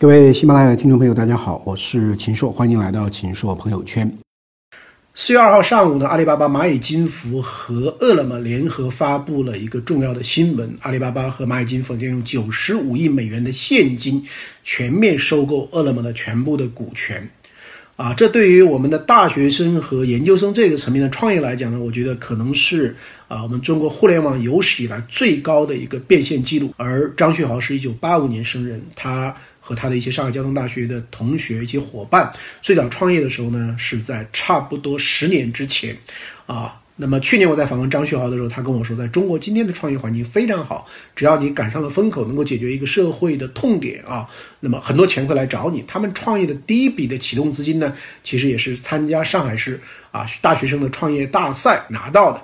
各位喜马拉雅的听众朋友，大家好，我是秦朔，欢迎来到秦朔朋友圈。四月二号上午呢，阿里巴巴、蚂蚁金服和饿了么联合发布了一个重要的新闻：阿里巴巴和蚂蚁金服将用九十五亿美元的现金全面收购饿了么的全部的股权。啊，这对于我们的大学生和研究生这个层面的创业来讲呢，我觉得可能是啊，我们中国互联网有史以来最高的一个变现记录。而张旭豪是一九八五年生人，他。和他的一些上海交通大学的同学、一些伙伴，最早创业的时候呢，是在差不多十年之前，啊，那么去年我在访问张旭豪的时候，他跟我说，在中国今天的创业环境非常好，只要你赶上了风口，能够解决一个社会的痛点啊，那么很多钱会来找你。他们创业的第一笔的启动资金呢，其实也是参加上海市啊大学生的创业大赛拿到的。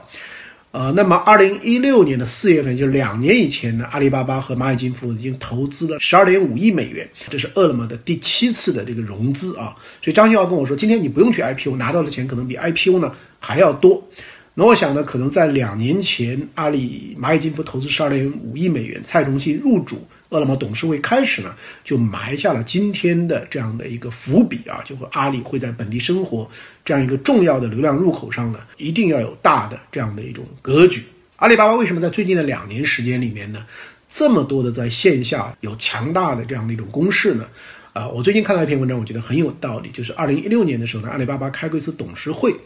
呃，那么二零一六年的四月份，就是两年以前呢，阿里巴巴和蚂蚁金服已经投资了十二点五亿美元，这是饿了么的第七次的这个融资啊。所以张旭豪跟我说，今天你不用去 IPO，拿到的钱可能比 IPO 呢还要多。那我想呢，可能在两年前，阿里蚂蚁金服投资十二点五亿美元，蔡崇信入主。饿了么董事会开始呢，就埋下了今天的这样的一个伏笔啊，就和阿里会在本地生活这样一个重要的流量入口上呢，一定要有大的这样的一种格局。阿里巴巴为什么在最近的两年时间里面呢，这么多的在线下有强大的这样的一种攻势呢？啊，我最近看到一篇文章，我觉得很有道理，就是二零一六年的时候呢，阿里巴巴开过一次董事会，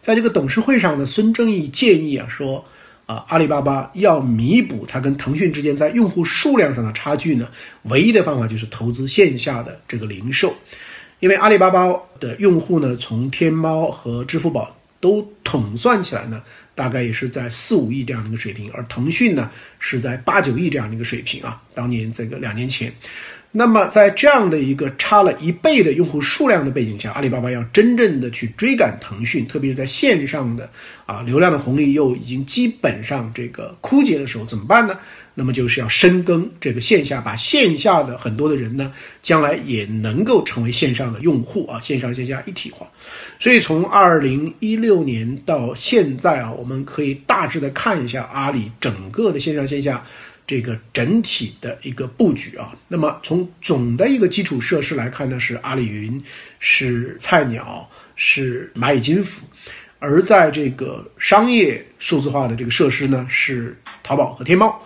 在这个董事会上呢，孙正义建议啊说。啊，阿里巴巴要弥补它跟腾讯之间在用户数量上的差距呢，唯一的方法就是投资线下的这个零售，因为阿里巴巴的用户呢，从天猫和支付宝都统算起来呢，大概也是在四五亿这样的一个水平，而腾讯呢是在八九亿这样的一个水平啊，当年这个两年前。那么，在这样的一个差了一倍的用户数量的背景下，阿里巴巴要真正的去追赶腾讯，特别是在线上的啊流量的红利又已经基本上这个枯竭的时候，怎么办呢？那么就是要深耕这个线下，把线下的很多的人呢，将来也能够成为线上的用户啊，线上线下一体化。所以从二零一六年到现在啊，我们可以大致的看一下阿里整个的线上线下。这个整体的一个布局啊，那么从总的一个基础设施来看呢，是阿里云，是菜鸟，是蚂蚁金服，而在这个商业数字化的这个设施呢，是淘宝和天猫，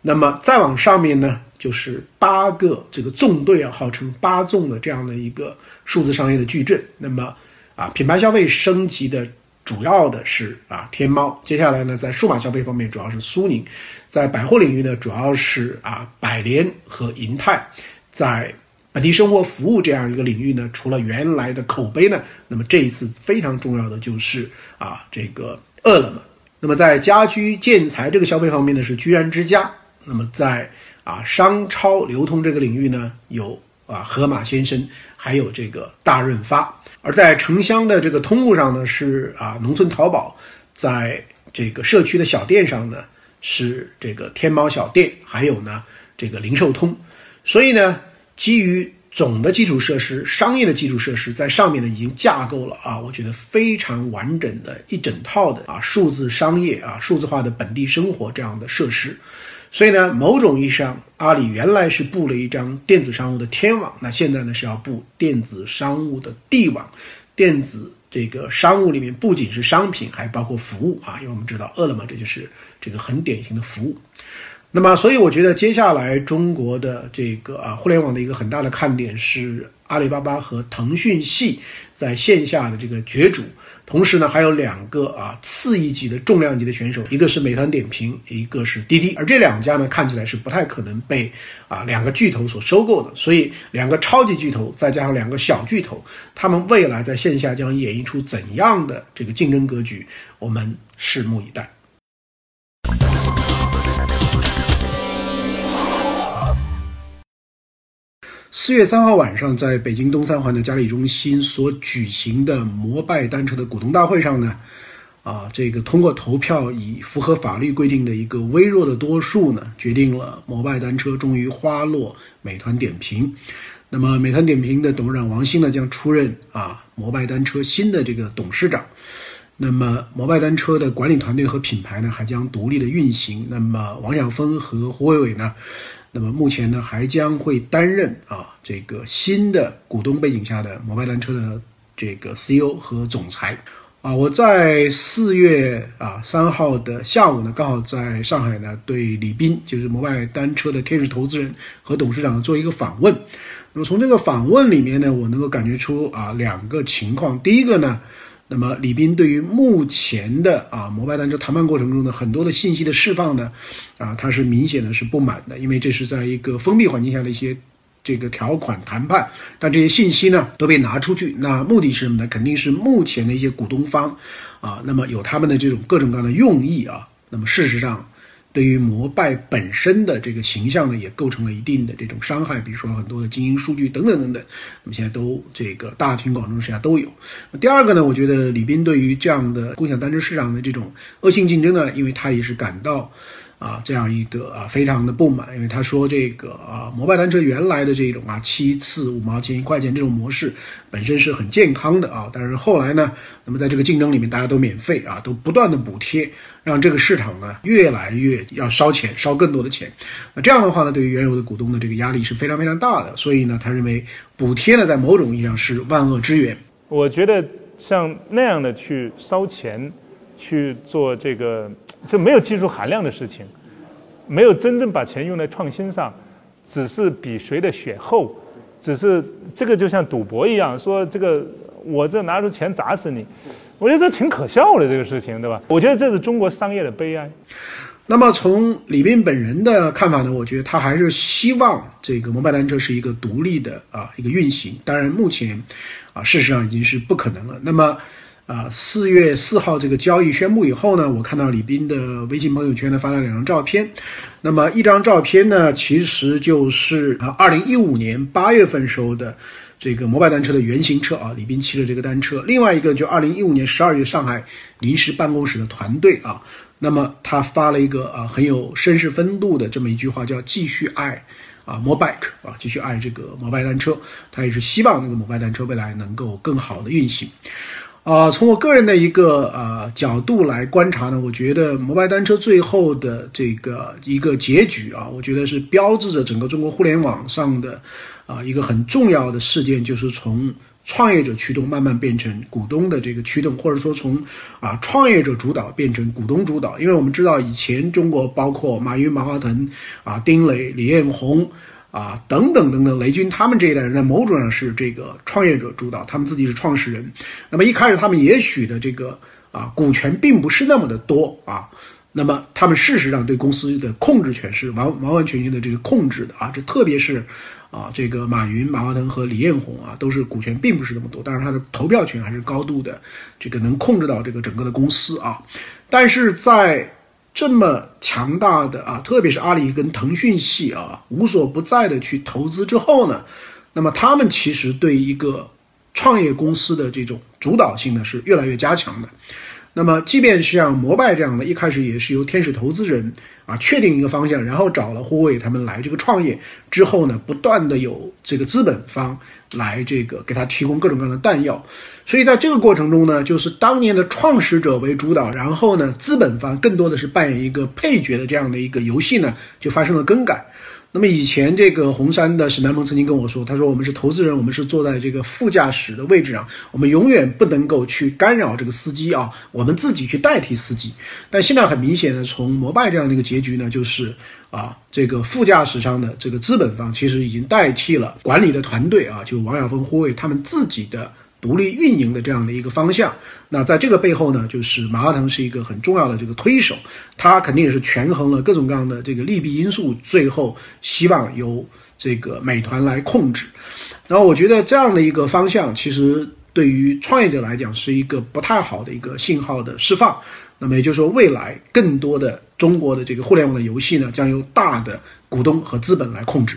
那么再往上面呢，就是八个这个纵队啊，号称八纵的这样的一个数字商业的矩阵，那么啊，品牌消费升级的。主要的是啊，天猫。接下来呢，在数码消费方面，主要是苏宁；在百货领域呢，主要是啊，百联和银泰；在本地生活服务这样一个领域呢，除了原来的口碑呢，那么这一次非常重要的就是啊，这个饿了么。那么在家居建材这个消费方面呢，是居然之家。那么在啊，商超流通这个领域呢，有。啊，盒马先生，还有这个大润发，而在城乡的这个通路上呢，是啊，农村淘宝，在这个社区的小店上呢，是这个天猫小店，还有呢这个零售通，所以呢，基于总的基础设施、商业的基础设施在上面呢，已经架构了啊，我觉得非常完整的一整套的啊，数字商业啊，数字化的本地生活这样的设施。所以呢，某种意义上，阿里原来是布了一张电子商务的天网，那现在呢是要布电子商务的地网。电子这个商务里面不仅是商品，还包括服务啊，因为我们知道饿了么这就是这个很典型的服务。那么，所以我觉得接下来中国的这个啊互联网的一个很大的看点是阿里巴巴和腾讯系在线下的这个角逐。同时呢，还有两个啊次一级的重量级的选手，一个是美团点评，一个是滴滴，而这两家呢看起来是不太可能被啊两个巨头所收购的，所以两个超级巨头再加上两个小巨头，他们未来在线下将演绎出怎样的这个竞争格局，我们拭目以待。四月三号晚上，在北京东三环的嘉里中心所举行的摩拜单车的股东大会上呢，啊，这个通过投票，以符合法律规定的一个微弱的多数呢，决定了摩拜单车终于花落美团点评。那么，美团点评的董事长王兴呢，将出任啊摩拜单车新的这个董事长。那么，摩拜单车的管理团队和品牌呢，还将独立的运行。那么，王晓峰和胡伟伟呢？那么目前呢还将会担任啊这个新的股东背景下的摩拜单车的这个 CEO 和总裁。啊，我在四月啊三号的下午呢，刚好在上海呢，对李斌，就是摩拜单车的天使投资人和董事长做一个访问。那么从这个访问里面呢，我能够感觉出啊两个情况。第一个呢，那么李斌对于目前的啊摩拜单车谈判过程中的很多的信息的释放呢，啊他是明显的是不满的，因为这是在一个封闭环境下的一些。这个条款谈判，但这些信息呢都被拿出去，那目的是什么呢？肯定是目前的一些股东方，啊，那么有他们的这种各种各样的用意啊。那么事实上，对于摩拜本身的这个形象呢，也构成了一定的这种伤害。比如说很多的经营数据等等等等，那么现在都这个大庭广众之下都有。第二个呢，我觉得李斌对于这样的共享单车市场的这种恶性竞争呢，因为他也是感到。啊，这样一个啊，非常的不满，因为他说这个啊，摩拜单车原来的这种啊，七次五毛钱一块钱这种模式本身是很健康的啊，但是后来呢，那么在这个竞争里面，大家都免费啊，都不断的补贴，让这个市场呢越来越要烧钱，烧更多的钱。那这样的话呢，对于原有的股东的这个压力是非常非常大的，所以呢，他认为补贴呢，在某种意义上是万恶之源。我觉得像那样的去烧钱。去做这个，这没有技术含量的事情，没有真正把钱用在创新上，只是比谁的血厚，只是这个就像赌博一样，说这个我这拿出钱砸死你，我觉得这挺可笑的这个事情，对吧？我觉得这是中国商业的悲哀。那么从李斌本人的看法呢，我觉得他还是希望这个摩拜单车是一个独立的啊一个运行，当然目前啊事实上已经是不可能了。那么。啊，四月四号这个交易宣布以后呢，我看到李斌的微信朋友圈呢发了两张照片。那么一张照片呢，其实就是啊，二零一五年八月份时候的这个摩拜单车的原型车啊，李斌骑的这个单车。另外一个就二零一五年十二月上海临时办公室的团队啊，那么他发了一个啊很有绅士风度的这么一句话，叫“继续爱啊摩拜啊，继续爱这个摩拜单车”。他也是希望那个摩拜单车未来能够更好的运行。啊，从我个人的一个呃角度来观察呢，我觉得摩拜单车最后的这个一个结局啊，我觉得是标志着整个中国互联网上的啊一个很重要的事件，就是从创业者驱动慢慢变成股东的这个驱动，或者说从啊创业者主导变成股东主导。因为我们知道以前中国包括马云、马化腾啊、丁磊、李彦宏。啊，等等等等，雷军他们这一代人在某种上是这个创业者主导，他们自己是创始人。那么一开始他们也许的这个啊股权并不是那么的多啊，那么他们事实上对公司的控制权是完完完全全的这个控制的啊。这特别是啊这个马云、马化腾和李彦宏啊，都是股权并不是那么多，但是他的投票权还是高度的，这个能控制到这个整个的公司啊。但是在这么强大的啊，特别是阿里跟腾讯系啊，无所不在的去投资之后呢，那么他们其实对一个创业公司的这种主导性呢是越来越加强的。那么，即便是像摩拜这样的，一开始也是由天使投资人啊确定一个方向，然后找了胡卫他们来这个创业之后呢，不断的有这个资本方来这个给他提供各种各样的弹药，所以在这个过程中呢，就是当年的创始者为主导，然后呢，资本方更多的是扮演一个配角的这样的一个游戏呢，就发生了更改。那么以前这个红杉的沈南鹏曾经跟我说，他说我们是投资人，我们是坐在这个副驾驶的位置上，我们永远不能够去干扰这个司机啊，我们自己去代替司机。但现在很明显的，从摩拜这样的一个结局呢，就是啊，这个副驾驶上的这个资本方其实已经代替了管理的团队啊，就王晓峰、胡伟他们自己的。独立运营的这样的一个方向，那在这个背后呢，就是马化腾是一个很重要的这个推手，他肯定也是权衡了各种各样的这个利弊因素，最后希望由这个美团来控制。然后我觉得这样的一个方向，其实对于创业者来讲是一个不太好的一个信号的释放。那么也就是说，未来更多的中国的这个互联网的游戏呢，将由大的股东和资本来控制。